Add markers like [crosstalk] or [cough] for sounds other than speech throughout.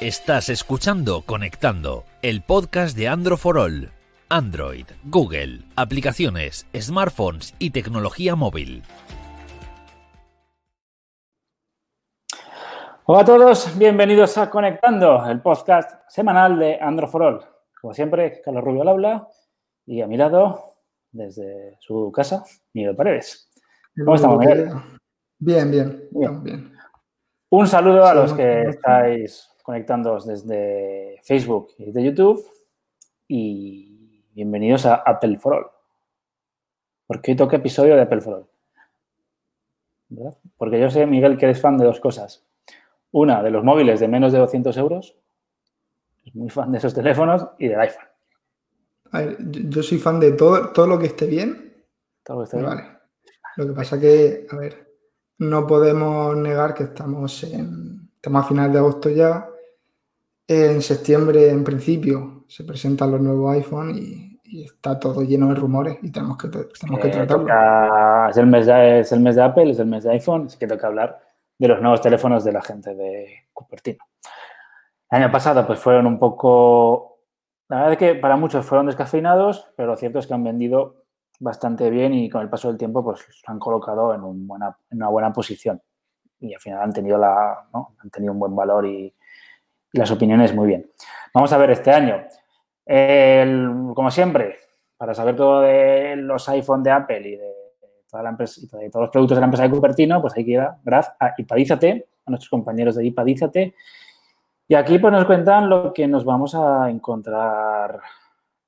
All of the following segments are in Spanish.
Estás escuchando Conectando, el podcast de Android for All. Android, Google, aplicaciones, smartphones y tecnología móvil. Hola a todos, bienvenidos a Conectando, el podcast semanal de Android for All. Como siempre, Carlos Rubio al habla y a mi lado, desde su casa, Miguel Paredes. ¿Cómo estamos, Miguel? Bien, bien, bien. bien. Un saludo a los que estáis conectándoos desde Facebook y de YouTube y bienvenidos a Apple for All. Porque hoy toca episodio de Apple for All. ¿verdad? Porque yo sé, Miguel, que eres fan de dos cosas. Una, de los móviles de menos de 200 euros. Es muy fan de esos teléfonos y del iPhone. A ver, yo soy fan de todo, todo lo que esté bien. Todo lo que esté bien. Vale. Lo que pasa que, a ver, no podemos negar que estamos en estamos a final de agosto ya. En septiembre, en principio, se presentan los nuevos iPhone y, y está todo lleno de rumores y tenemos que, tenemos que Eh, tratarlo. toca- es, el mes de, es el mes de Apple, es el mes de iPhone, así que toca hablar de los nuevos teléfonos de la gente de Cupertino. El año pasado pues fueron un poco, la verdad es que para muchos fueron descafeinados, pero lo cierto es que han vendido bastante bien y con el paso del tiempo pues los han colocado en, un buena, en una buena posición y al final han tenido, la, ¿no? han tenido un buen valor y, y las opiniones muy bien. Vamos a ver este año. El- como siempre, para saber todo de los iPhone de Apple y de, toda la empresa, de todos los productos de la empresa de Cupertino, pues hay que ir a, a Ipadízate, a nuestros compañeros de Ipadízate. Y aquí pues nos cuentan lo que nos vamos a encontrar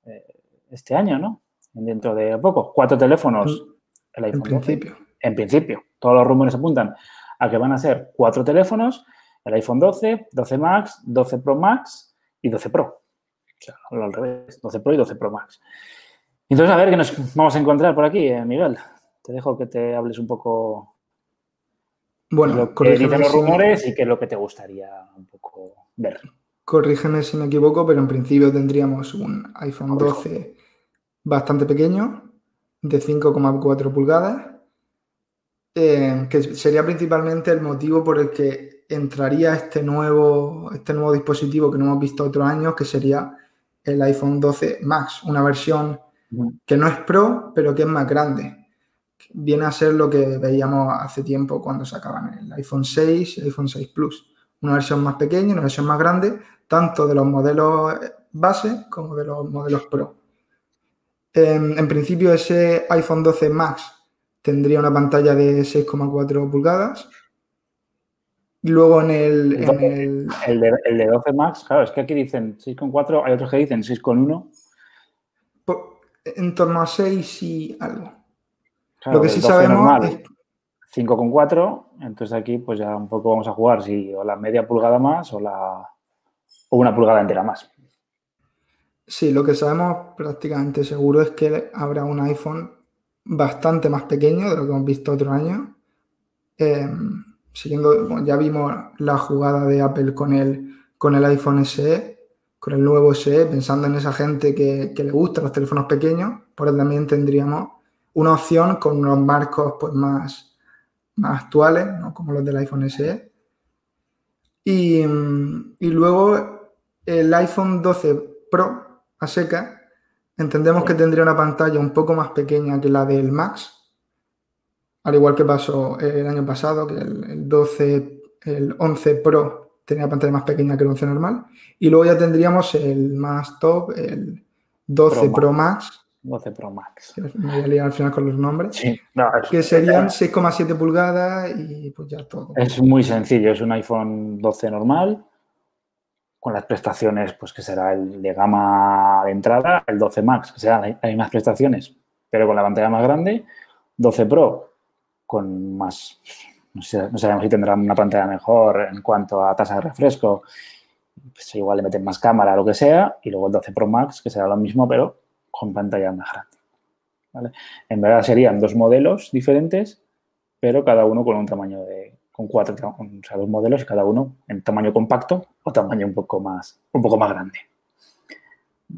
eh, este año, ¿no? Dentro de poco. Cuatro teléfonos. El En iPhone 12 principio. en principio, todos los rumores apuntan a que van a ser cuatro teléfonos, el iPhone 12, 12 Max, 12 Pro Max y 12 Pro. O sea, lo al revés, 12 Pro y 12 Pro Max. Entonces, a ver qué nos vamos a encontrar por aquí, eh, Miguel. Te dejo que te hables un poco de Bueno, lo que dicen los si- rumores y qué es lo que te gustaría un poco ver. Corrígeme si me equivoco, pero en principio tendríamos un iPhone Corrijo. 12 bastante pequeño, de 5,4 pulgadas, eh, que sería principalmente el motivo por el que entraría este nuevo, este nuevo dispositivo que no hemos visto otros años, que sería el iPhone 12 Max, una versión que no es Pro, pero que es más grande. Viene a ser lo que veíamos hace tiempo cuando sacaban el iPhone 6 y el iPhone 6 Plus. Una versión más pequeña, una versión más grande, tanto de los modelos base como de los modelos Pro. En, en principio, ese iPhone 12 Max tendría una pantalla de 6,4 pulgadas. Luego en el, en el- El de, el de 12 Max, claro, es que aquí dicen 6,4, hay otros que dicen 6,1. po- en torno a 6 y algo. Claro, Lo que sí 12 sabemos es 5,4, entonces aquí pues ya un poco vamos a jugar si o la media pulgada más o la o una pulgada entera más. Sí, lo que sabemos prácticamente seguro es que habrá un iPhone bastante más pequeño de lo que hemos visto otro año. Eh, siguiendo, ya vimos la jugada de Apple con el, con el iPhone SE, con el nuevo SE, pensando en esa gente que, que le gustan los teléfonos pequeños, por eso también tendríamos una opción con unos marcos pues, más, más actuales, ¿no? como los del iPhone SE. Y, y luego el iPhone 12 Pro a seca, entendemos que tendría una pantalla un poco más pequeña que la del Max, al igual que pasó el año pasado, que el, el 12, el 11 Pro tenía pantalla más pequeña que el 11 normal, y luego ya tendríamos el más top, el 12 Pro Pro, Max, 12 Pro Max. me voy a liar al final con los nombres, Sí, no, es, que serían 6,7 pulgadas y pues ya todo. es muy sencillo, es un iPhone 12 normal con las prestaciones pues que será el de gama de entrada, el 12 Max, que serán las mismas prestaciones, pero con la pantalla más grande, 12 Pro con más no, sé, no sabemos si tendrán una pantalla mejor en cuanto a tasa de refresco, pues igual le meten más cámara, lo que sea, y luego el 12 Pro Max, que será lo mismo, pero con pantalla más grande. ¿vale? En verdad serían dos modelos diferentes, pero cada uno con un tamaño de, con cuatro, o sea, dos modelos cada uno en tamaño compacto o tamaño un poco más, un poco más grande.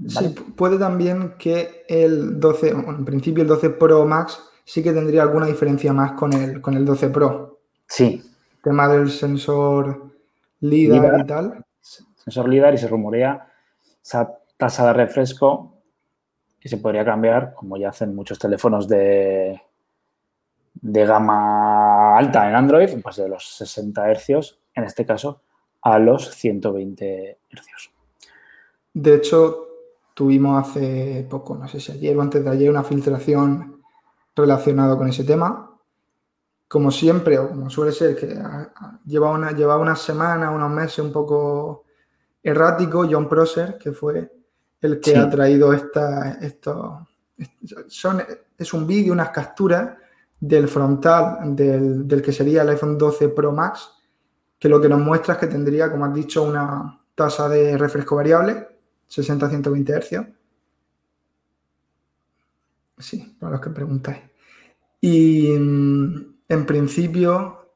Sí, pu- puede también que el 12, bueno, en principio el 12 Pro Max sí que tendría alguna diferencia más con el, con el 12 Pro. Sí, Tema del sensor LIDAR LiDAR. y tal. sensor LIDAR y se rumorea esa tasa de refresco que se podría cambiar, como ya hacen muchos teléfonos de, de gama alta en Android, pues de los 60 Hz, en este caso, a los 120 Hz. De hecho, tuvimos hace poco, no sé si ayer o antes de ayer, una filtración relacionada con ese tema. Como siempre, o como suele ser, que lleva una, lleva una semana, unos meses un poco errático, John Prosser, que fue el que ha traído esta, esto, son, es un vídeo, unas capturas del frontal del, del, que sería el iPhone 12 Pro Max, que lo que nos muestra es que tendría, como has dicho, una tasa de refresco variable, 60-120 Hz. Sí, para los que preguntáis. Y mm, en principio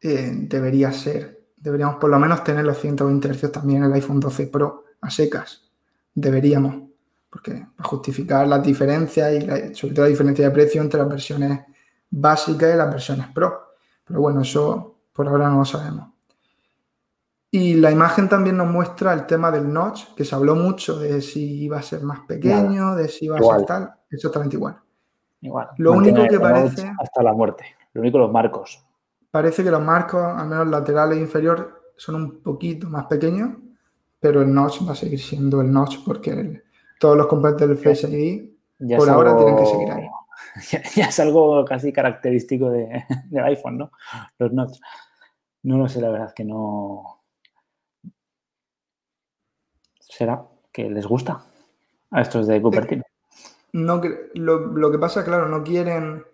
eh, debería ser, deberíamos por lo menos tener los 120 Hz también en el iPhone 12 Pro a secas. Deberíamos, porque para justificar las diferencias y sobre todo la diferencia de precio entre las versiones básicas y las versiones Pro. Pero bueno, eso por ahora no lo sabemos. Y la imagen también nos muestra el tema del notch, que se habló mucho de si iba a ser más pequeño, de si iba a ser tal, exactamente igual. Igual. Lo único que parece... Hasta la muerte. Lo único los marcos. Parece que los marcos, al menos laterales e inferior, son un poquito más pequeños, pero el notch va a seguir siendo el notch porque todos los componentes del Face ID por ahora tienen que seguir ahí. [laughs] Ya, es algo casi característico de, [laughs] del iPhone, ¿no? Los notch. No lo sé, la verdad que no será que les gusta a estos de Cupertino. No, lo, que pasa, claro, no quieren.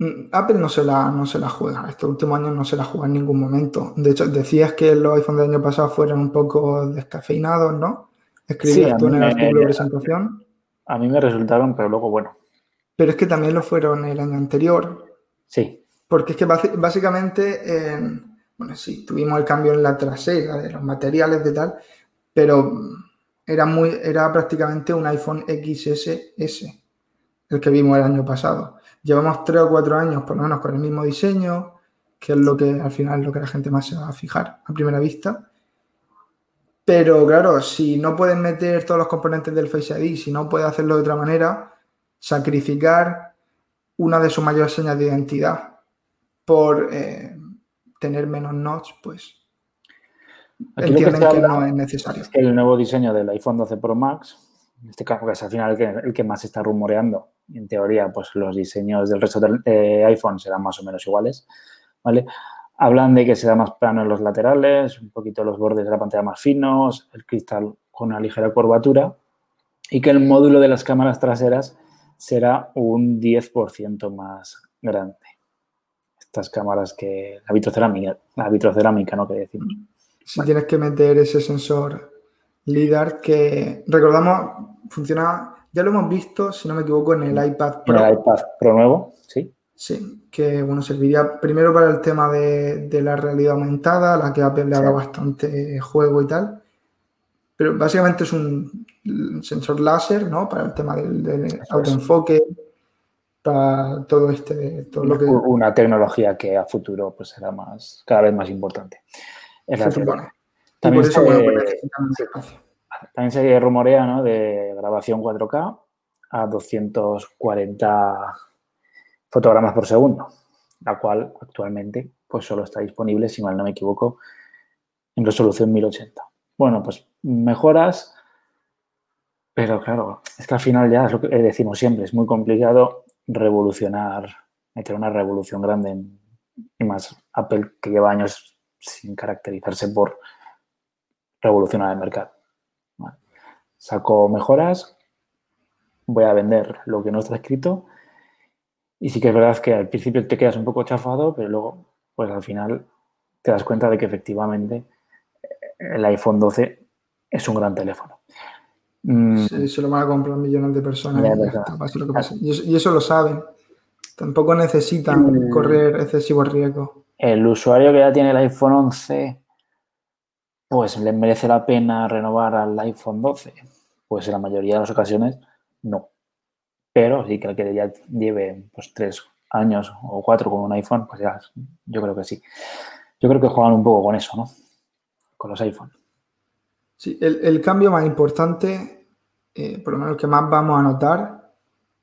Mm, Apple no se la, no se la juega. Estos últimos años no se la juega en ningún momento. De hecho, decías que los iPhones del año pasado fueron un poco descafeinados, ¿no? Escribías tú en el artículo de presentación. A mí me resultaron, pero luego, bueno. Pero es que también lo fueron el año anterior. Sí. Porque es que básicamente, bueno, sí, tuvimos el cambio en la trasera de los materiales de tal, pero era, muy, era prácticamente un iPhone XSS, el que vimos el año pasado. Llevamos tres o cuatro años por lo menos con el mismo diseño, que es lo que al final es lo que la gente más se va a fijar a primera vista. Pero claro, si no pueden meter todos los componentes del Face ID, si no puede hacerlo de otra manera, sacrificar una de sus mayores señas de identidad por eh, tener menos notch, pues entienden que, no es necesario. el nuevo diseño del iPhone 12 Pro Max, en este caso que es al final el que, más se está rumoreando, en teoría, pues los diseños del resto de iPhone serán más o menos iguales, ¿vale? Hablan de que será más plano en los laterales, un poquito los bordes de la pantalla más finos, el cristal con una ligera curvatura y que el módulo de las cámaras traseras será un 10% más grande. Estas cámaras que la vitrocerámica, la vitrocerámica, ¿no? Que decimos si tienes que meter ese sensor LIDAR que, recordamos, funciona, ya lo hemos visto, si no me equivoco, en el iPad Pro. En el iPad Pro nuevo, sí. Sí, que bueno, serviría primero para el tema de, la realidad aumentada, la que ha le bastante juego y tal. Pero básicamente es un sensor láser, ¿no? Para el tema del, autoenfoque, para todo este, todo lo que... Una tecnología que a futuro pues será más, cada vez más importante. También, se, rumorea ¿no? de grabación 4K a 240 fotogramas por segundo, la cual actualmente pues solo está disponible, si mal no me equivoco, en resolución 1080. Bueno, pues mejoras, pero claro, es que al final ya es lo que decimos siempre, es muy complicado revolucionar, meter una revolución grande en, y más Apple que lleva años sin caracterizarse por revolucionar el mercado. Saco mejoras, voy a vender lo que no está escrito y sí que es verdad que al principio te quedas un poco chafado, pero luego, pues al final te das cuenta de que efectivamente el iPhone 12 es un gran teléfono. Mm. Sí, se lo van a comprar millones de personas. Y, eso, lo saben. Tampoco necesitan mm. correr excesivo riesgo el usuario que ya tiene el iPhone 11, pues le merece la pena renovar al iPhone 12. Pues en la mayoría de las ocasiones no. Pero sí que el que ya lleve pues tres años o cuatro con un iPhone, pues ya yo creo que sí. Yo creo que juegan un poco con eso, ¿no? Con los iPhones. Sí, el, cambio más importante, eh, por lo menos el que más vamos a notar,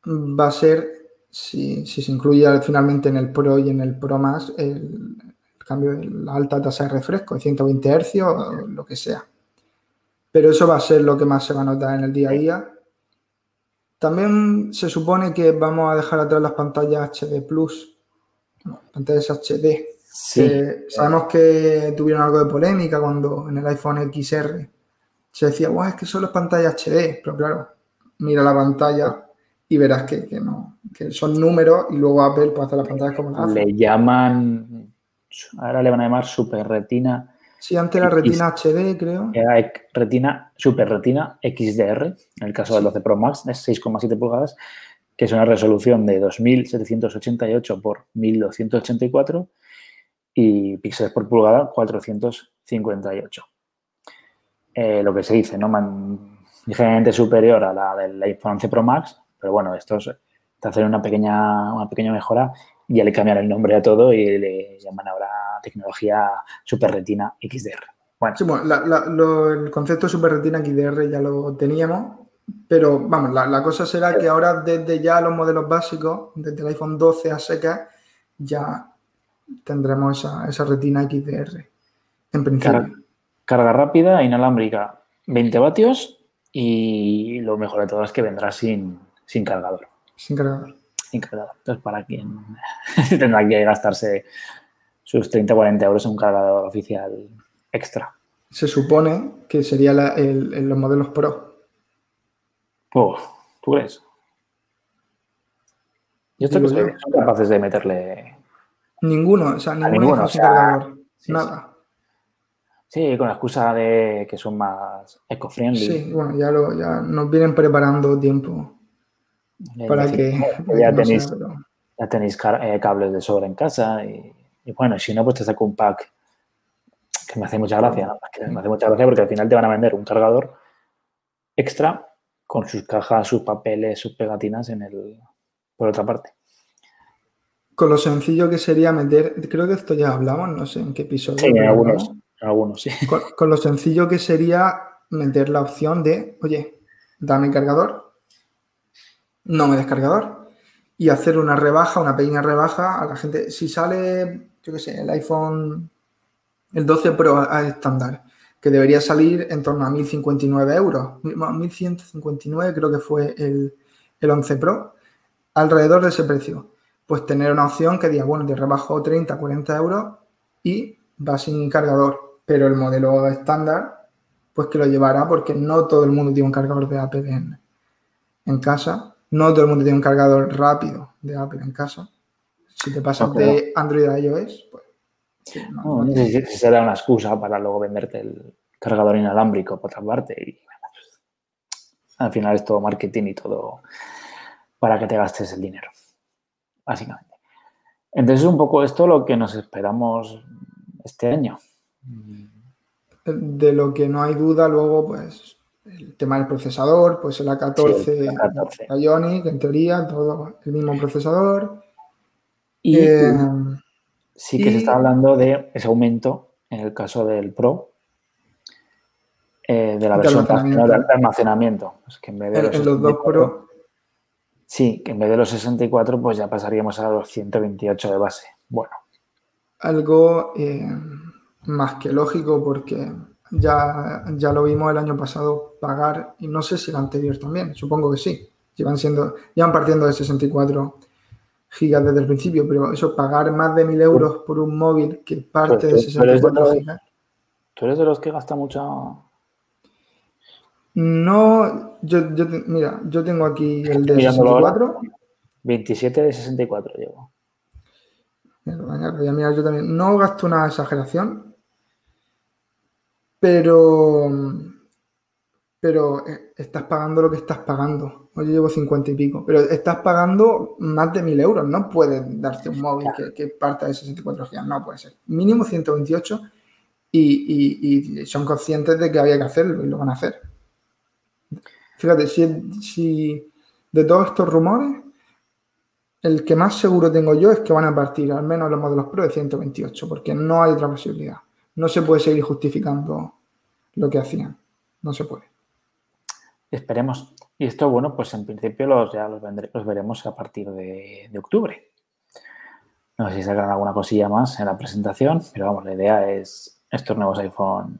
va a ser si, se incluye finalmente en el Pro y en el Pro Max el, cambio de la alta tasa de refresco, de 120 Hz o lo que sea. Pero eso va a ser lo que más se va a notar en el día a día. También se supone que vamos a dejar atrás las pantallas HD Plus, pantallas HD. sabemos que tuvieron algo de polémica cuando en el iPhone XR se decía, wow, es que solo es pantalla HD, pero claro, mira la pantalla y verás que, no, que son números y luego Apple puede hacer las pantallas como la Le llaman, ahora le van a llamar Super Retina. Sí, antes era Retina HD, creo. Era Retina, Super Retina XDR, en el caso del 12 Pro Max, es 6,7 pulgadas, que es una resolución de 2788 por 1284 y píxeles por pulgada 458. Eh, lo que se dice, ¿no? ligeramente superior a la del iPhone 11 Pro Max, pero bueno, esto es, te hacen una pequeña, una pequeña mejora y ya le cambian el nombre a todo y le llaman ahora tecnología Super Retina XDR. Bueno, el concepto Super Retina XDR ya lo teníamos, pero vamos, la, cosa será que ahora desde ya los modelos básicos, desde el iPhone 12 a seca, ya tendremos esa, esa retina XDR en principio. Carga rápida, inalámbrica, 20 vatios y lo mejor de todo es que vendrá sin, sin cargador. Sin cargador. Sin cargador. Entonces, para quien [laughs] tendrá que gastarse sus 30-40 euros en un cargador oficial extra. Se supone que sería el, los modelos Pro. Oh, ¿Tú crees? Yo estoy que son capaces de meterle... Ninguno, o sea, ninguno, sin cargador. Nada. Sí, con la excusa de que son más eco-friendly. Sí, bueno, ya, lo, ya nos vienen preparando tiempo para [laughs] que, ya, tenéis, ya tenéis eh, cables de sobra en casa y, bueno, si no, pues te saco un pack que me hace mucha gracia, me hace mucha gracia porque al final te van a vender un cargador extra con sus cajas, sus papeles, sus pegatinas en el por otra parte. Con lo sencillo que sería meter, creo que esto ya hablamos, no sé en qué episodio. Sí, en algunos. Algunos, sí. Con, lo sencillo que sería meter la opción de, oye, dame cargador, no me des cargador, y hacer una rebaja, una pequeña rebaja a la gente. Si sale, yo qué sé, el iPhone, el 12 Pro estándar, que debería salir en torno a 1.059 euros, 1.159 creo que fue el, el 11 Pro, alrededor de ese precio. Pues tener una opción que diga, bueno, te rebajo 30, 40 euros y va sin cargador pero el modelo estándar, pues que lo llevará porque no todo el mundo tiene un cargador de Apple en, casa, no todo el mundo tiene un cargador rápido de Apple en casa. Si te pasas de Android a iOS, pues... no, no, sé si será una excusa para luego venderte el cargador inalámbrico por otra parte. Y, al final es todo marketing y todo para que te gastes el dinero, básicamente. Entonces, un poco esto lo que nos esperamos este año. De lo que no hay duda luego, pues el tema del procesador, pues el A14, Ionic, en teoría, todo el mismo procesador. Y eh, sí que se está hablando de ese aumento en el caso del Pro, eh, de la versión de almacenamiento. que en vez de los, dos Pro. Sí, que en vez de los 64, pues ya pasaríamos a los 128 de base. Bueno. Algo eh, más que lógico porque ya, ya lo vimos el año pasado pagar, y no sé si el anterior también, supongo que sí. Llevan siendo, llevan partiendo de 64 gigas desde el principio, pero eso pagar más de 1000 euros por un móvil que parte de 64 gigas. ¿Tú eres de los que gasta mucho? No, yo, mira, yo tengo aquí el de 64. 27 de 64 llevo. Mira, yo también. No gasto una exageración, pero, pero eh, estás pagando lo que estás pagando. Hoy yo llevo 50 y pico, pero estás pagando más de 1000 euros. No puedes darte un móvil que, que parta de 64 GB. No puede ser. Mínimo 128 y, y, son conscientes de que había que hacerlo y lo van a hacer. Fíjate, si, si de todos estos rumores, el que más seguro tengo yo es que van a partir al menos los modelos Pro de 128, porque no hay otra posibilidad no se puede seguir justificando lo que hacían. no se puede. Esperemos. Y esto, bueno, pues en principio los, ya los, los veremos a partir de, de, octubre. No sé si sacarán alguna cosilla más en la presentación, pero vamos, la idea es estos nuevos iPhone.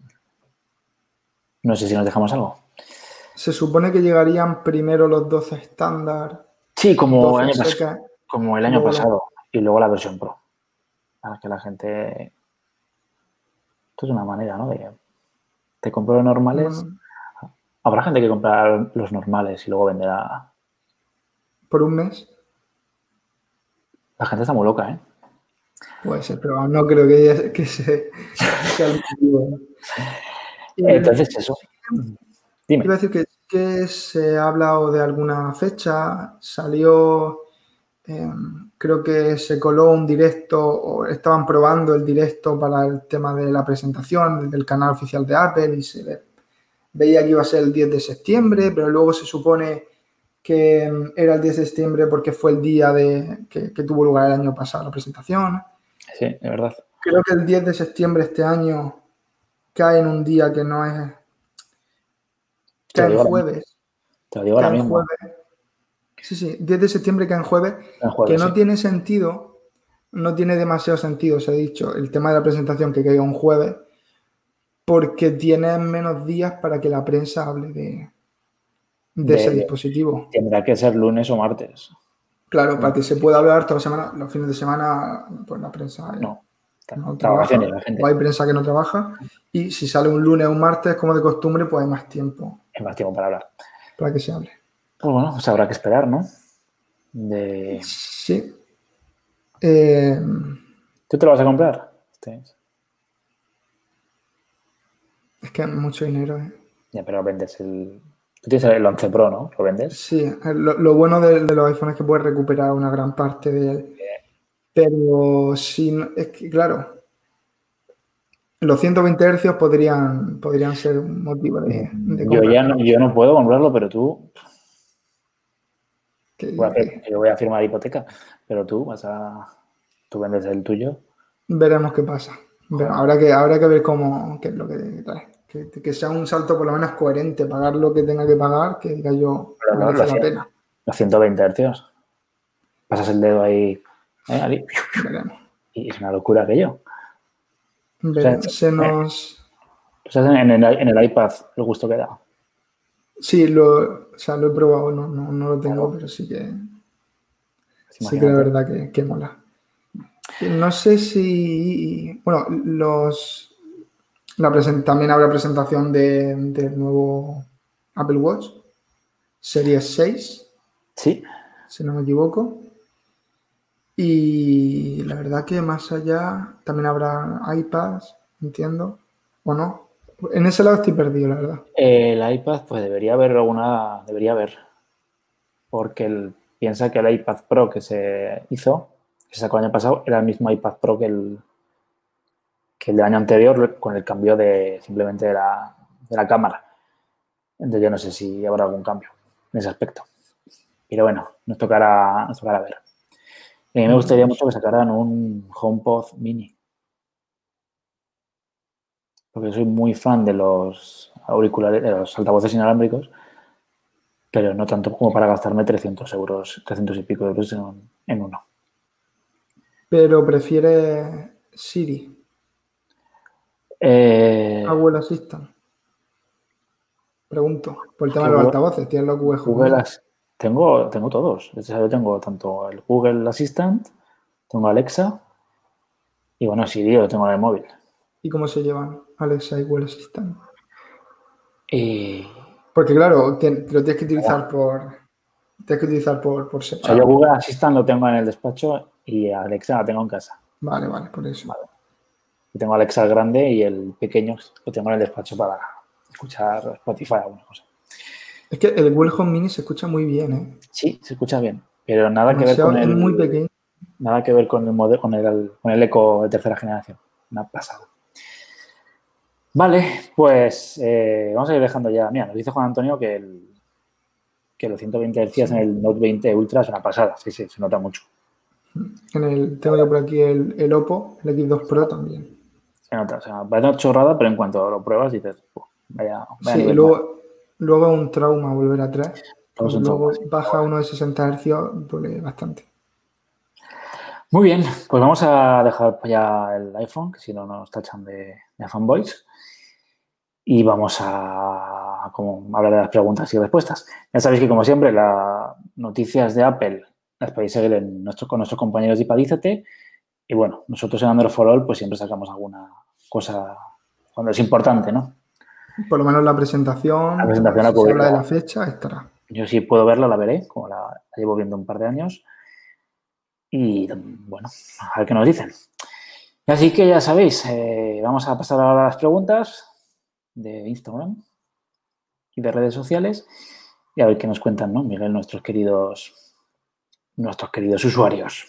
No sé si nos dejamos algo. Se supone que llegarían primero los 12 estándar. Sí, como, el año, como el año pasado. Y luego la versión Pro. Para que la gente. Esto es una manera, ¿no? De, te compro los normales. Habrá gente que comprar los normales y luego venderá. ¿Por un mes? La gente está muy loca, ¿eh? Puede ser, pero no creo que, que se, sea el motivo. [laughs] Entonces, eso. Dime. Iba a decir que, que se ha hablado de alguna fecha, salió, eh, creo que se coló un directo, o estaban probando el directo para el tema de la presentación del canal oficial de Apple y se veía que iba a ser el 10 de septiembre, pero luego se supone que mm, era el 10 de septiembre porque fue el día de, que, que tuvo lugar el año pasado la presentación. Sí, de verdad. Creo que el 10 de septiembre este año cae en un día que no es Cae en jueves. Te lo digo ahora mismo. Jueves. Sí, sí, 10 de septiembre cae en jueves, que no tiene sentido, no tiene demasiado sentido, se ha dicho, el tema de la presentación que caiga un jueves, porque tiene menos días para que la prensa hable de, de, ese dispositivo. Tendrá que ser lunes o martes. Claro, para que se pueda hablar toda la semana, los fines de semana, pues la prensa no, no trabaja, o hay prensa que no trabaja, y si sale un lunes o un martes, como de costumbre, pues hay más tiempo es más tiempo para hablar. Para que se hable. Pues bueno, pues habrá que esperar, ¿no? Sí. Eh, ¿Tú te lo vas a comprar? Es que mucho dinero, ¿eh? Ya, pero vendes el... Tú tienes el 11 Pro, ¿no? ¿Lo vendes? Sí, lo, bueno de, los iPhones es que puedes recuperar una gran parte de él. Pero si es que, claro, los 120 Hz podrían, podrían ser un motivo de, yo ya no, yo no puedo comprarlo, pero tú. Yo voy a firmar hipoteca, pero tú vas a. Tú vendes el tuyo. Veremos qué pasa. habrá, que, habrá que ver cómo qué es lo que trae. Que, sea un salto por lo menos coherente, pagar lo que tenga que pagar, que diga yo, pero no, la pena. Los 120 Hz. Pasas el dedo ahí, ¿eh? Y es una locura aquello se nos... en, el, en el iPad el gusto que da. Sí, lo, o sea, lo he probado, no, no, lo tengo, pero sí que. Sí que la verdad que, que, mola. No sé si. Bueno, los. La también habrá presentación de, del nuevo Apple Watch, Series 6. Sí. Si no me equivoco. Y la verdad que más allá también habrá iPads, entiendo, ¿o no? En ese lado estoy perdido, la verdad. El iPad, pues debería haber alguna, debería haber, porque él piensa que el iPad Pro que se hizo, que se sacó el año pasado, era el mismo iPad Pro que el, que el del año anterior, con el cambio de simplemente de la, de la cámara. Entonces yo no sé si habrá algún cambio en ese aspecto. Pero bueno, nos tocará, nos tocará ver. A mí me gustaría mucho que sacaran un HomePod mini. Porque soy muy fan de los auriculares, de los altavoces inalámbricos, pero no tanto como para gastarme 300 euros, 300 y pico euros en, en uno. Pero prefiere Siri. Eh, Google Assistant. Pregunto, por el tema de los altavoces, ¿tienes los Google, Google, tengo, tengo todos. Yo tengo tanto el Google Assistant, tengo Alexa y bueno, Siri lo tengo en el móvil. ¿Y cómo se llevan Alexa y Google Assistant? Y... Porque claro, lo tienes que utilizar por... Tienes que utilizar por, por separado. yo Google Assistant lo tengo en el despacho y Alexa la tengo en casa. Vale, vale, por eso. Vale. tengo Alexa grande y el pequeño lo tengo en el despacho para escuchar Spotify o alguna cosa. Es que el Google Home Mini se escucha muy bien, ¿eh? Sí, se escucha bien, pero nada que ver con el... muy pequeño. Nada que ver con el, modelo, con el, con el eco de tercera generación. Una pasada. Vale, pues eh, vamos a ir dejando ya. Mira, nos dice Juan Antonio que, el, que los 120 Hz en el Note 20 Ultra es una pasada. Sí, sí, se nota mucho. En el, tengo yo por aquí el, el Oppo, el X2 Pro también. Se nota, o sea, parece una chorrada, pero en cuanto lo pruebas dices, Vaya, vaya Sí, y luego, luego un trauma volver a 3. Luego baja uno de 60 Hz, duele bastante. Muy bien, pues vamos a dejar ya el iPhone, que si no nos tachan de, de fanboys. Y vamos a, como, hablar de las preguntas y respuestas. Ya sabéis que, como siempre, las noticias de Apple las podéis seguir en nuestro, con nuestros compañeros de Ipadízate. Y bueno, nosotros en Android for All, pues siempre sacamos alguna cosa cuando es importante, ¿no? Por lo menos la presentación, La presentación la habla de la fecha, estará. Yo si puedo verla, la veré, como la, la llevo viendo un par de años. Y bueno, a ver qué nos dicen. Así que ya sabéis, eh, vamos a pasar ahora a las preguntas de Instagram y de redes sociales y a ver qué nos cuentan, ¿no? Miguel, nuestros queridos, nuestros queridos usuarios.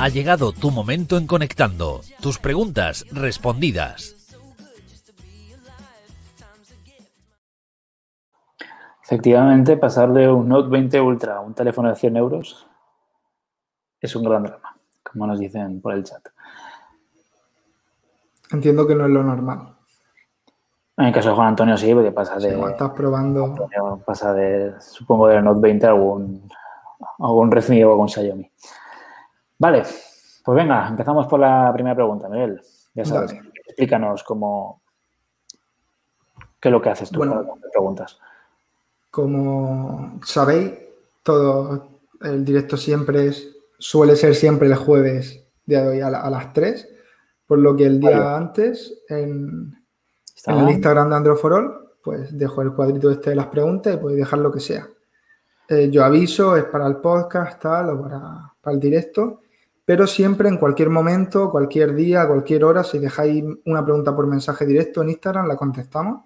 Ha llegado tu momento en Conectando. Tus preguntas respondidas. Efectivamente, pasar de un Note 20 Ultra a un teléfono de 100 euros es un gran drama, como nos dicen por el chat. Entiendo que no es lo normal. En el caso de Juan Antonio sí, porque pasa de, igual estás probando. Antonio pasa de, supongo, del Note 20 a algún, algún Redmi o algún Xiaomi. Vale, pues venga, empezamos por la primera pregunta, Miguel. Ya sabes, Dale. explícanos cómo, qué es lo que haces tú Bueno. para hacer preguntas. Como sabéis, todo el directo siempre es, suele ser siempre el jueves de hoy a, la- a las 3, por lo que el día Vale. antes en, el Instagram de Android for All, pues dejo el cuadrito este de las preguntas y podéis dejar lo que sea. Eh, yo aviso, es para el podcast, tal, o para, para el directo, pero siempre en cualquier momento, cualquier día, cualquier hora, si dejáis una pregunta por mensaje directo en Instagram, la contestamos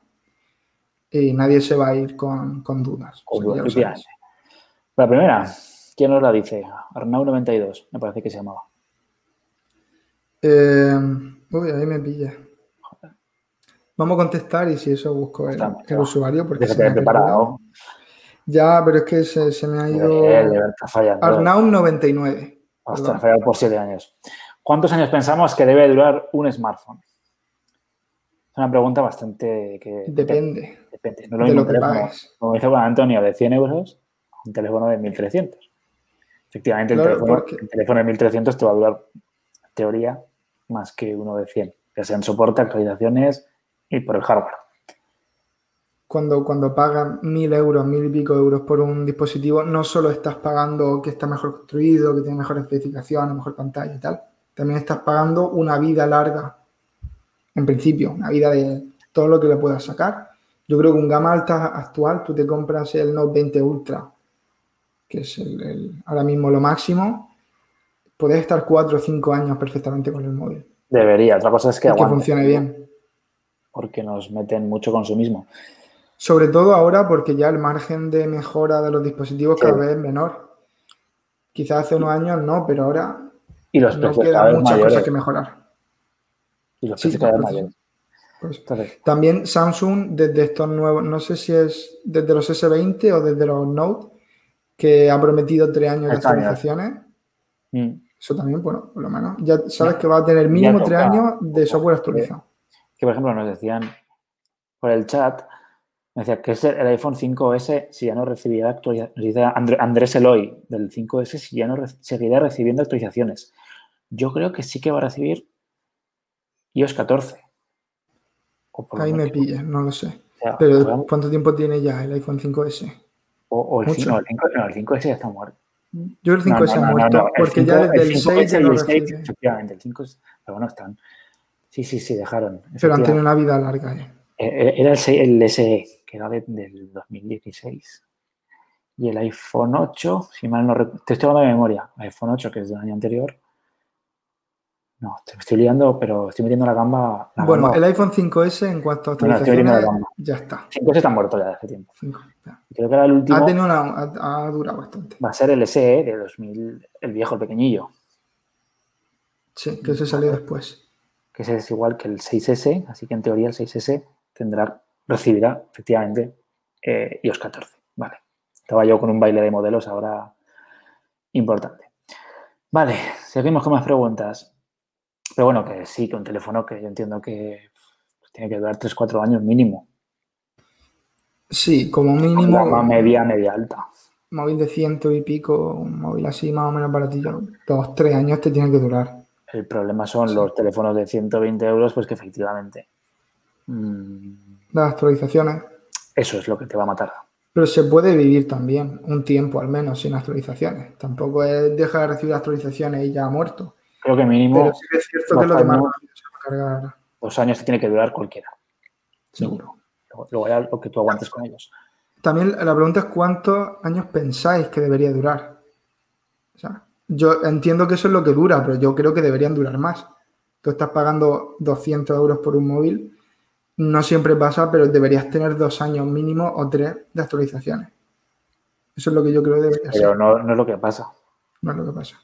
y nadie se va a ir con, con dudas. Con. La primera, ¿quién nos la dice? Arnau92, me parece que se llamaba. Eh, uy, ahí me pilla. Vamos a contestar y si eso busco el, usuario porque se me ha preparado. Ya, pero es que se, se me ha ido. Fallando. Arnaum99. Hasta fallado por siete años. ¿Cuántos años pensamos que debe durar un smartphone? Es una pregunta bastante que Depende depende. No lo de lo que teléfono, pagues. como dice Juan Antonio, de 100 euros un teléfono de 1300. Efectivamente, el, Claro, teléfono, porque- el teléfono de 1300 te va a durar, en teoría, más que uno de 100, ya sea en soporte, actualizaciones y por el hardware. Cuando, cuando pagas mil euros, mil y pico euros por un dispositivo, no solo estás pagando que está mejor construido, que tiene mejores especificaciones, mejor pantalla y tal, también estás pagando una vida larga, en principio, una vida de todo lo que le puedas sacar. Yo creo que un gama alta actual, tú te compras el Note 20 Ultra, que es el- el- ahora mismo lo máximo, puedes estar cuatro o cinco años perfectamente con el móvil. Debería. Otra cosa es que Y que aguante, funcione bien. porque nos meten mucho consumismo. Sobre todo ahora porque ya el margen de mejora de los dispositivos Sí. cada vez es menor. Quizás hace unos años no, pero ahora Y los no vez muchas mayores. cosas que mejorar. Y los Sí, precios cada vez mayores. Pues, también Samsung desde estos nuevos, no sé si es desde los S20 o desde los Note, que ha prometido tres años de actualizaciones. mm, Eso también, bueno, por lo menos. Ya sabes que va a tener mínimo tres años de software actualizado. que por ejemplo nos decían por el chat, me decía que es el iPhone 5S si ya no recibirá actualizaciones, Andrés Eloy del 5S si ya no re- seguirá recibiendo actualizaciones. Yo creo que sí que va a recibir iOS 14. O, por lo Ahí me pillas, no lo sé. o sea, Pero ¿cuánto tiempo tiene ya el iPhone 5S? o, o el, mucho. 5, no, el 5 no, el 5S ya está muerto. Yo el 5S No, no, ha no, no, muerto no, el porque ya 5 desde el, el 6 ya y no el 6, recibe. efectivamente, el 5 es, pero bueno, están. Sí, sí, sí, dejaron. Pero han tenido una vida larga. eh. Eh, Era el, se- el SE, que era de- del 2016. Y el iPhone 8, si mal no recuerdo, te estoy hablando de memoria, el iPhone 8, que es del año anterior. No, te me estoy liando, pero estoy metiendo la gamba. La Bueno, gamba. el iPhone 5S en cuanto a Bueno, la actualizaciones, gamba. ya está. 5S está muerto ya hace tiempo. Ya. Creo que era el último. Ha tenido una, ha, ha durado bastante. Va a ser el SE de 2000, el viejo, el pequeñillo, Sí, que se salió después. que ese es igual que el 6S, así que en teoría el 6S tendrá, recibirá efectivamente eh, iOS 14. Vale. Estaba yo con un baile de modelos ahora importante. Vale, seguimos con más preguntas. Pero bueno, que sí, que un teléfono que yo entiendo que tiene que durar 3-4 años mínimo. Sí, como Gama mínimo, media, media alta. móvil de ciento y pico, un móvil así más o menos baratillo, dos, tres años te tiene que durar. El problema son los teléfonos de 120 euros, pues que efectivamente mm, Las actualizaciones. eso es lo que te va a matar. Pero se puede vivir también un tiempo al menos sin actualizaciones. Tampoco es dejar de recibir actualizaciones y ya ha muerto. Creo que mínimo Pero sí que es cierto que dos lo demás cargar. dos años te tiene que durar cualquiera, seguro. Luego, luego ya lo que tú aguantes con ellos. También la pregunta es cuántos años pensáis que debería durar. O sea, yo entiendo que eso es lo que dura, pero yo creo que deberían durar más. Tú estás pagando 200 euros por un móvil, no siempre pasa, pero deberías tener dos años mínimo o tres de actualizaciones. Eso es lo que yo creo que debería Pero ser. no, no es lo que pasa. No es lo que pasa.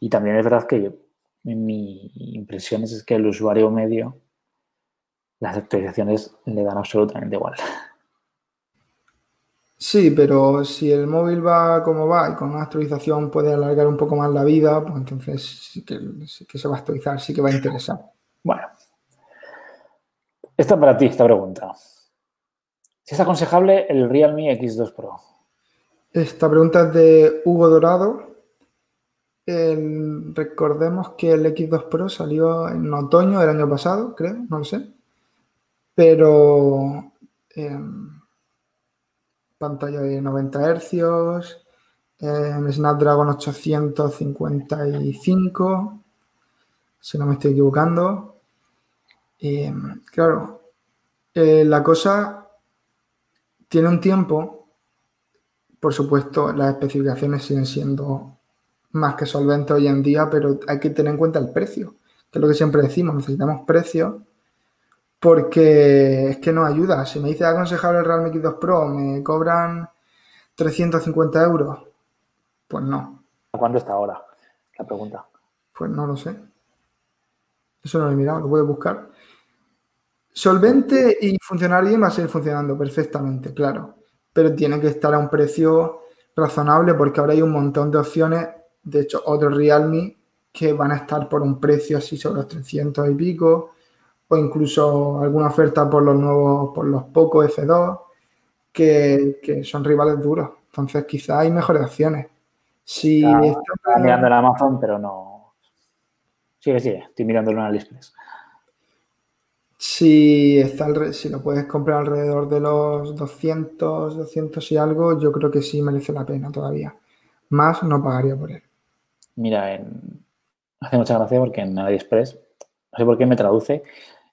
Y también es verdad que mi impresión es que el usuario medio, las actualizaciones le dan absolutamente igual. Sí, pero si el móvil va como va y con una actualización puede alargar un poco más la vida, pues entonces sí que, sí que se va a actualizar, sí que va a interesar. Bueno, esta para ti, esta pregunta. Si es aconsejable el Realme X2 Pro. Esta pregunta es de Hugo Dorado. Recordemos que el X2 Pro salió en otoño del año pasado, creo, no lo sé. Pero em, pantalla de 90 Hz, em, Snapdragon 855, si no me estoy equivocando. Em, claro, eh, la cosa tiene un tiempo por supuesto, las especificaciones siguen siendo más que solventes hoy en día, pero hay que tener en cuenta el precio, que es lo que siempre decimos, necesitamos precio porque es que no ayuda. Si me dice aconsejable el Realme X2 Pro, me cobran 350 euros, pues no, ¿A cuánto está ahora? La pregunta. pues no lo sé. Eso no lo he mirado, lo puedes buscar. Solvente y funcionar bien va a seguir funcionando perfectamente, claro, pero tiene que estar a un precio razonable porque ahora hay un montón de opciones, de hecho otros Realme que van a estar por un precio así sobre los 300 y pico, o incluso alguna oferta por los nuevos, por los Poco F2, que, que son rivales duros. Entonces quizá hay mejores opciones. Si estás- Estaba mirando en Amazon, pero no. Sigue, sigue. Estoy mirándolo en AliExpress. Si, está si lo puedes comprar alrededor de los 200, 200 y algo, yo creo que sí merece la pena todavía. Más no pagaría por él. Mira, en... hace mucha gracia porque en AliExpress, no sé por qué me traduce,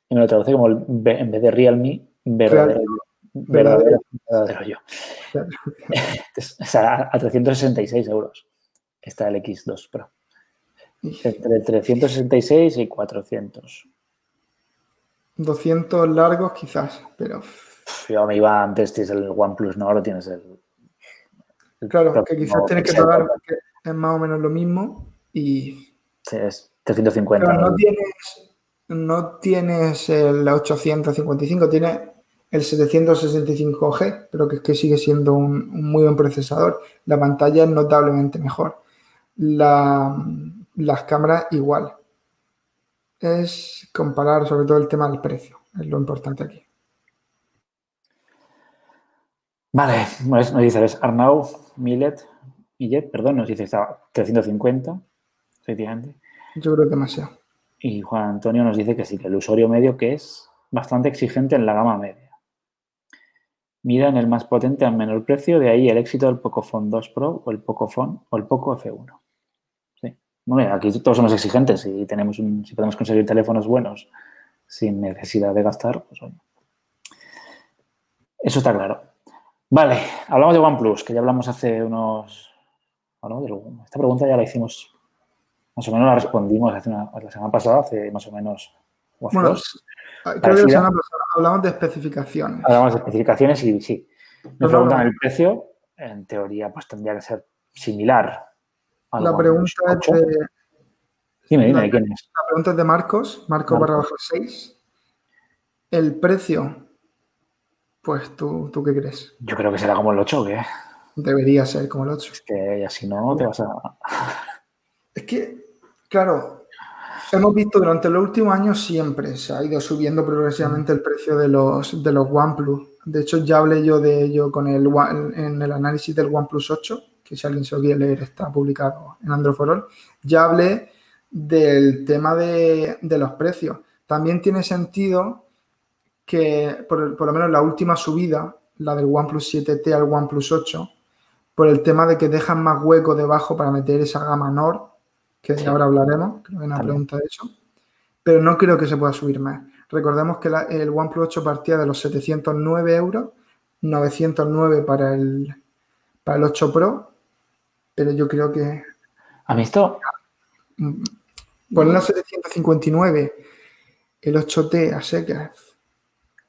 y me lo traduce como el en vez de Realme, verdadero yo. Verdadero, verdadero yo. Claro. Entonces, o sea, a 366 euros está el X2 Pro. Entre 366 y 400. 200 largos quizás, pero Yo me iba antes, tienes el OnePlus, ¿no? Ahora tienes el. el claro, que quizás tienes que pagar es más o menos lo mismo y Sí, es 350. pero no tienes, no tienes el 855, tienes el 765G, pero que es que sigue siendo un, un muy buen procesador. La pantalla es notablemente mejor. La- las cámaras igual. Es comparar sobre todo el tema del precio, es lo importante aquí. Vale, pues nos dice, es Arnau Millet, Millet, perdón, nos dice que está 350, efectivamente. Yo creo que demasiado. Y Juan Antonio nos dice que sí, que el usuario medio que es bastante exigente en la gama media. Mira en el más potente al menor precio, de ahí el éxito del Pocophone 2 Pro o el Pocophone o el Poco F1. Sí. Bueno, aquí todos somos exigentes y tenemos un- si podemos conseguir teléfonos buenos sin necesidad de gastar, pues oye. Eso está claro. Vale, hablamos de OnePlus, que ya hablamos hace unos... esta pregunta ya la hicimos, más o menos la respondimos hace una, la semana pasada, hace más o menos... o hace Bueno, dos. creo que la semana pasada hablamos de especificaciones. Hablamos de especificaciones y sí. Me No, no, preguntan no. el precio, en teoría pues tendría que ser similar. al La pregunta es 8. de, Dime, dime, la- ¿quién es? La pregunta es de Marcos, Marcos Marcos. barra baja 6. El precio, pues tú, ¿tú qué crees? Yo creo que será como el 8, ¿qué? Debería ser como el 8. Es que así no te vas a... Es que, claro, hemos visto durante los últimos años siempre se ha ido subiendo progresivamente el precio de los, de los OnePlus. De hecho, ya hablé yo de ello con el, en el análisis del OnePlus 8, que si alguien se lo quiere leer está publicado en Android for All. Ya hablé del tema de, de los precios. También tiene sentido que, por, por lo menos la última subida, la del OnePlus 7T al OnePlus 8, por el tema de que dejan más hueco debajo para meter esa gama Nord, que Sí. ahora hablaremos, creo que hay una También. pregunta de eso, pero no creo que se pueda subir más. Recordemos que la- el OnePlus 8 partía de los 709 euros, 909 para el, para el 8 Pro, pero yo creo que ¿A mí esto? poner los 759, el 8T a secas,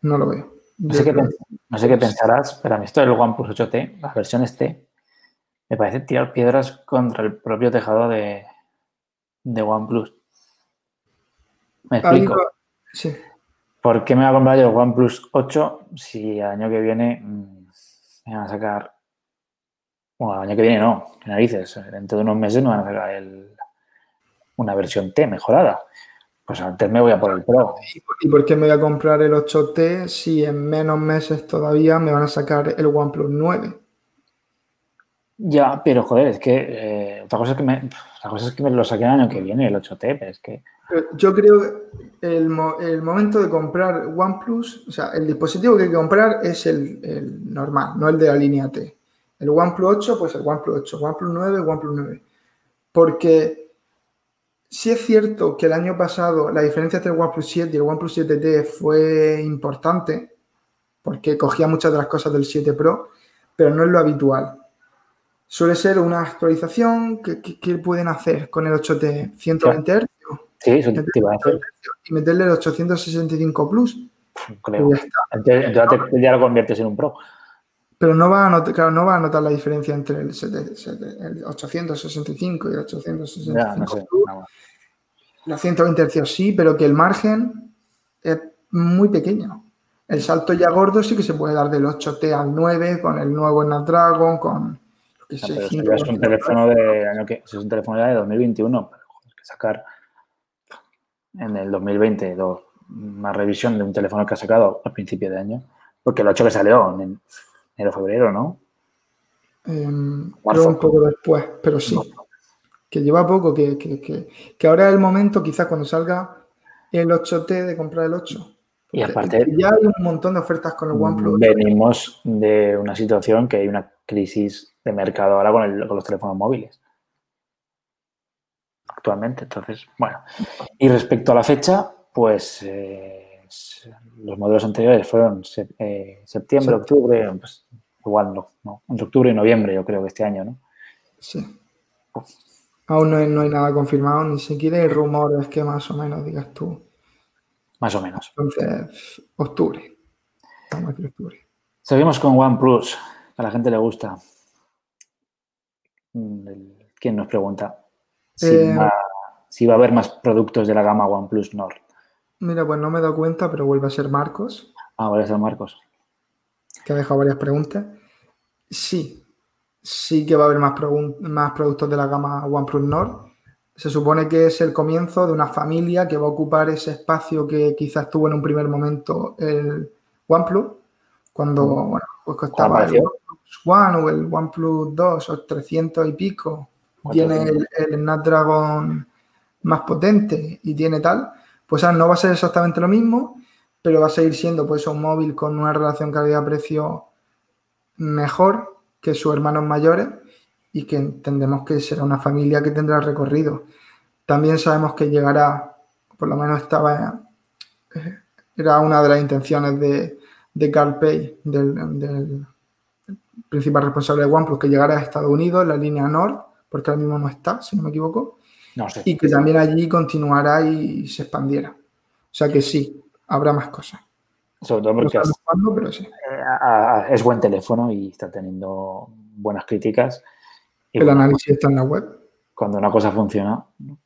no lo veo. No sé, qué, no sé qué pensarás, pero a mí esto del OnePlus 8T, las versiones T, me parece tirar piedras contra el propio tejado de, de OnePlus. Me explico. sí. ¿Por qué me voy a comprar yo el OnePlus 8 si el año que viene mm, me van a sacar... Bueno, el año que viene no, qué narices. Dentro de unos meses me van a sacar el- una versión T mejorada. Pues antes me voy a por el Pro. ¿Y por qué me voy a comprar el 8T si en menos meses todavía me van a sacar el OnePlus 9? Ya, pero joder, es que eh, otra, cosa es que me, otra cosa es que me lo saquen el año que viene, el 8T, pero es que Yo creo que el, mo- el momento de comprar OnePlus, o sea, el dispositivo que hay que comprar es el, el normal, no el de la línea T. El OnePlus 8, pues el OnePlus 8, OnePlus 9, OnePlus 9. Porque sí es cierto que el año pasado la diferencia entre el OnePlus 7 y el OnePlus 7T fue importante, porque cogía muchas de las cosas del 7 Pro, pero no es lo habitual. Suele ser una actualización que, que- que pueden hacer con el 8T 120 Hz sí, eso te iba a hacer, y meterle el 865 Plus. creo. ya. Entonces, te- ya lo conviertes en un Pro. Pero no va, a notar, claro, no va a notar la diferencia entre el, sete- sete- el 865 y el 865 Ya, no sé. Plus. no. Los 120 Hz sí, pero que el margen es muy pequeño. El salto ya gordo sí que se puede dar del 8T al 9 con el nuevo Snapdragon, con pero eso ya es un teléfono de año que es un teléfono ya de 2021, pero joder, que sacar en el 2020 dos- una revisión de un teléfono que ha sacado al principio de año, porque lo 8 que salió en enero febrero, ¿no? Creo un poco después, pero sí. Que lleva poco, que, que, que, que ahora es el momento, quizás cuando salga el 8T, de comprar el 8. Y aparte- ya hay un montón de ofertas con el OnePlus. Venimos de una situación que hay una crisis de mercado ahora con, el- con los teléfonos móviles. Actualmente, entonces, bueno. Y respecto a la fecha, pues eh, los modelos anteriores fueron se- eh, septiembre, octubre, pues, igual no, no, entre octubre y noviembre, yo creo que este año, ¿no? Sí. Aún no hay, no hay nada confirmado, ni siquiera hay rumores que más o menos digas tú. Más o menos. Entonces, octubre. Seguimos con OnePlus, que a la gente le gusta. Mm, ¿Quién nos pregunta? Si, Eh, va, si va a haber más productos de la gama OnePlus Nord. Mira, pues no me he dado cuenta, pero vuelve a ser Marcos, Ah, vale, San Marcos. que ha dejado varias preguntas. Sí, sí que va a haber más, productos de la gama OnePlus Nord. Se supone que es el comienzo de una familia que va a ocupar ese espacio que quizás tuvo en un primer momento el OnePlus, cuando bueno, pues costaba el? OnePlus One o el OnePlus 2 o 300 y pico. Tiene el, el Snapdragon más potente y tiene tal. Pues ah, no va a ser exactamente lo mismo, pero va a seguir siendo pues un móvil con una relación calidad-precio mejor que sus hermanos mayores y que entendemos que será una familia que tendrá recorrido. También sabemos que llegará, por lo menos estaba, eh, era una de las intenciones de, de Carl Pei, del, del principal responsable de OnePlus, que llegara a Estados Unidos la línea Nord, porque ahora mismo no está, si no me equivoco, No sé. y que también allí continuará y se expandiera. O sea que sí, habrá más cosas. Sobre todo No porque cuándo, pero sí. eh, es buen teléfono y está teniendo buenas críticas. Y El análisis está en la web. cuando una cosa funciona, ¿no?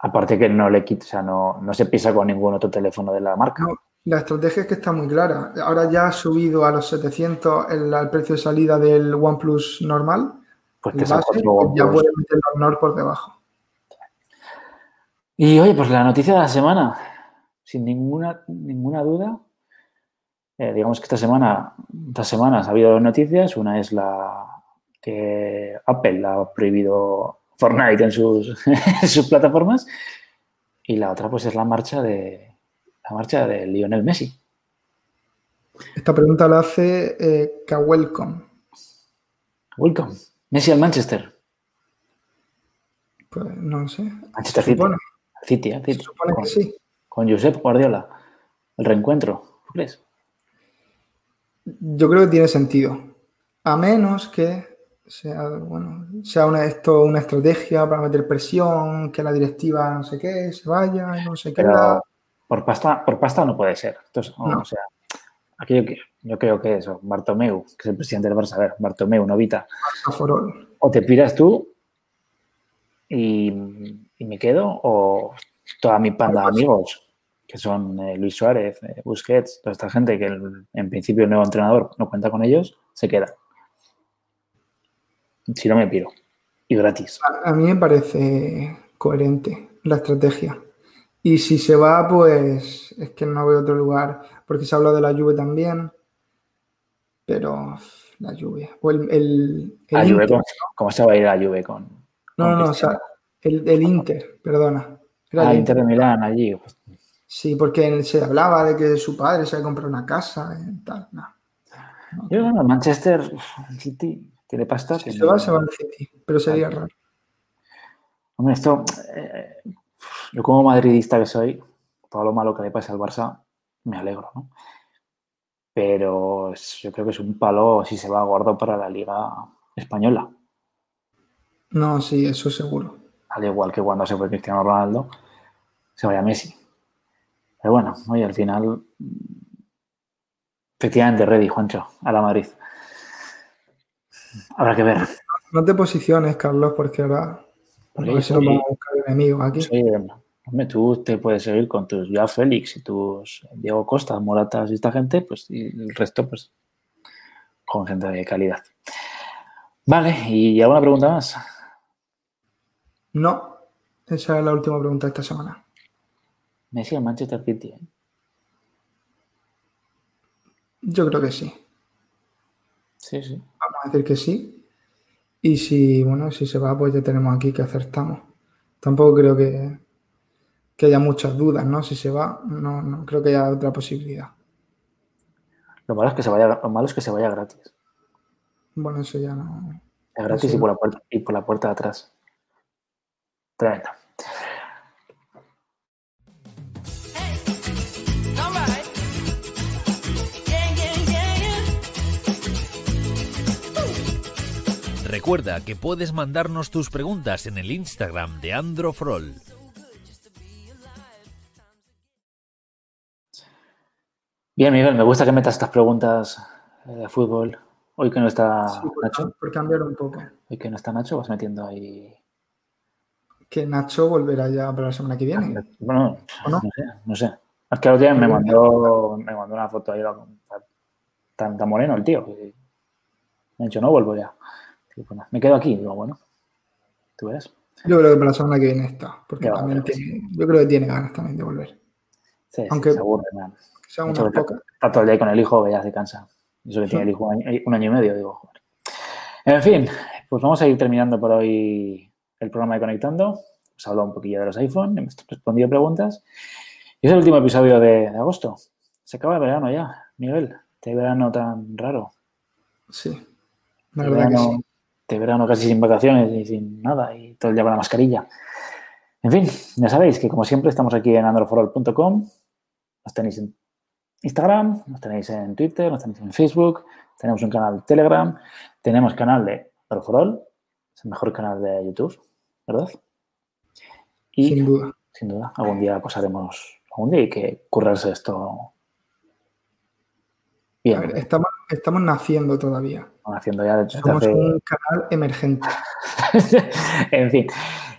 aparte que no le quita, o sea, no, no se pisa con ningún otro teléfono de la marca. No, La estrategia es que está muy clara. Ahora ya ha subido a los 700 el, el precio de salida del OnePlus normal. Pues te base, otro ya OnePlus. puede meter el Honor por debajo. Y oye, pues la noticia de la semana, sin ninguna, ninguna duda, eh, digamos que esta semana, estas semanas ha habido dos noticias. Una es la que Apple ha prohibido Fortnite en sus, [laughs] en sus plataformas y la otra pues es la marcha de la marcha de Lionel Messi. Esta pregunta la hace eh, Kawelcom. Welcome. Messi al Manchester. Pues no sé. Manchester City. City, se City. supone Con, que sí. con Josep Guardiola. El reencuentro. ¿Tú crees? Yo creo que tiene sentido. A menos que sea, bueno, sea una, esto una estrategia para meter presión, que la directiva no sé qué, se vaya no sé qué. Pero por pasta, por pasta no puede ser. Entonces, o- No. o sea, aquello que yo creo que eso, Bartomeu, que es el presidente del Barça, a ver, Bartomeu, Novita, o te piras tú y, y me quedo, o toda mi panda de amigos, que son eh, Luis Suárez, eh, Busquets, toda esta gente que el- en principio el nuevo entrenador no cuenta con ellos, se queda. Si no me piro. Y gratis. A, a mí me parece coherente la estrategia. Y si se va, pues es que no veo otro lugar, porque se habla de la lluvia también, pero la lluvia. O el, el, el La Juve Inter. con- ¿Cómo se va a ir la Juve con, No, con no, no, o sea, el, el Inter, perdona. Era Ah, el Inter de Milán allí. pues, Sí, porque se hablaba de que su padre se había comprado una casa y tal. No. Yo, bueno, Manchester City tiene pasta. Si se va, se va al City, pero sería raro. Hombre, esto, eh, yo como madridista que soy, todo lo malo que le pase al Barça, me alegro, ¿no? Pero es- yo creo que es un palo si se va gordo para la Liga Española. No, sí, eso seguro. Al igual que cuando se fue Cristiano Ronaldo, se vaya Messi. Pero bueno, oye, al final, efectivamente, ready, Juancho, a la Madrid. Habrá que ver. No te posiciones, Carlos, porque ahora Porque soy- vamos a buscar enemigos aquí. Sí, hombre, tú te puedes seguir con tus ya Félix y tus Diego Costa, Moratas y esta gente, pues y el resto, pues, con gente de calidad. Vale, ¿y alguna pregunta más? No, esa es la última pregunta de esta semana. Messi al Manchester City. ¿eh? Yo creo que sí. Sí, sí. Vamos a decir que sí. Y si, bueno, si se va, pues ya tenemos aquí que acertamos. Tampoco creo que, que haya muchas dudas, ¿no? Si se va, no, no creo que haya otra posibilidad. Lo malo es que se vaya, lo malo es que se vaya gratis. Bueno, eso ya no. Es gratis y por la puerta, y por la puerta de atrás. Tremendo. Recuerda que puedes mandarnos tus preguntas en el Instagram de Androfrol. Bien, Miguel, me gusta que metas estas preguntas eh, de fútbol. Hoy que no está Sí, por, Nacho, por cambiar un poco. hoy que no está Nacho, vas metiendo ahí Que Nacho volverá ya para la semana que viene. Bueno, ¿O no? no sé, no sé. Es que el otro día me mandó, me mandó una foto ahí tan, tan moreno el tío. que me ha dicho, no vuelvo ya. Nada, me quedo aquí. Digo, bueno, tú ves. Yo creo que para la semana que viene está. Porque también tiene, yo creo que tiene ganas también de volver. Sí, sí, Aunque- se aburre, man. Que sean Mucho unas que pocas. Está todo el día con el hijo que ya se cansa. Eso que tiene el hijo un año, un año y medio, digo, joder. En fin, pues vamos a ir terminando por hoy el programa de Conectando. Os he hablado un poquillo de los iPhone, hemos respondido preguntas. Y es el último episodio de, de agosto. Se acaba el verano ya, Miguel. Este verano tan raro. Sí. La verdad que sí. Este verano casi sin vacaciones y sin nada. Y todo el día con la mascarilla. En fin, ya sabéis que como siempre estamos aquí en androforall.com. Nos tenéis en Instagram, nos tenéis en Twitter, nos tenéis en Facebook, tenemos un canal de Telegram, tenemos canal de Androforall, es el mejor canal de YouTube, ¿verdad? Y Sin duda. sin duda, algún día pues haremos, algún día hay que currarse esto bien. A ver, estamos, estamos naciendo todavía. Estamos haciendo ya desde Somos hace- un canal emergente. [laughs] en fin.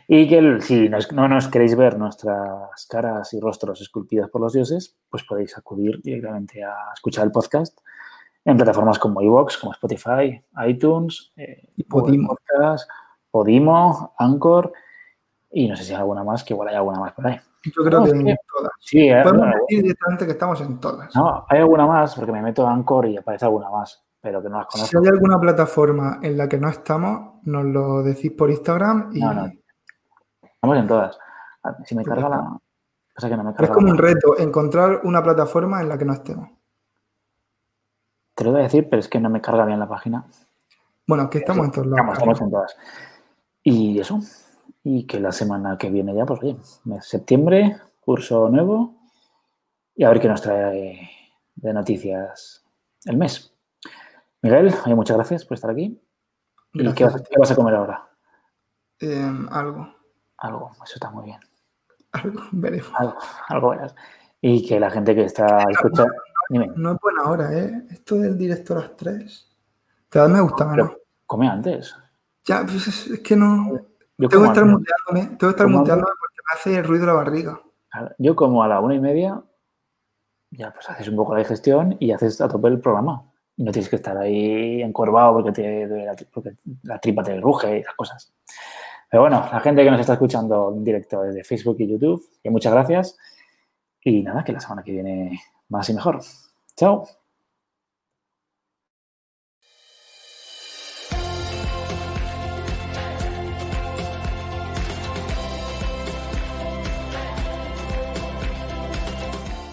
Y que el- si nos- no nos queréis ver nuestras caras y rostros esculpidos por los dioses, pues podéis acudir directamente a escuchar el podcast en plataformas como iVoox, como Spotify, iTunes, eh, Y Podimo. Podcast, Podimo, Anchor y no sé si hay alguna más, que igual hay alguna más por ahí. Yo creo No, que es en que- todas. Sí, eh, Podemos no, decir directamente que estamos en todas. no, hay alguna más porque me meto a Anchor y aparece alguna más, pero que no las Si conozco. hay alguna plataforma en la que no estamos, nos lo decís por Instagram y No, no. Estamos en todas. Si me carga la... Pasa que no me es carga como la- un reto encontrar una plataforma en la que no estemos. Te lo voy a decir, pero es que no me carga bien la página. Bueno, que estamos en todos lados. Estamos, estamos en todas. Y eso. Y que la semana que viene ya, pues bien, mes septiembre, curso nuevo. Y a ver qué nos trae de noticias el mes. Miguel, muchas gracias por estar aquí. ¿Y qué vas, a ti. qué vas a comer ahora? Eh, algo, Algo, eso está muy bien. algo, [laughs] veremos. Algo, algo verás. Y que la gente que está escuchando. Dime, No es buena hora, ¿eh? Esto del directo a las 3. Te da me gusta menos. come antes. Ya, pues es, es que no. Yo Tengo que estar muteándome. Tengo que estar ¿Cómo muteándome porque me hace ruido la barriga. Yo como a la una y media, ya pues haces un poco la digestión y haces a tope el programa. Y no tienes que estar ahí encorvado porque, te, la, tri- porque la tripa te ruge y esas cosas. Pero bueno, la gente que nos está escuchando en directo desde Facebook y YouTube, que muchas gracias. Y nada, que la semana que viene más y mejor. Chao.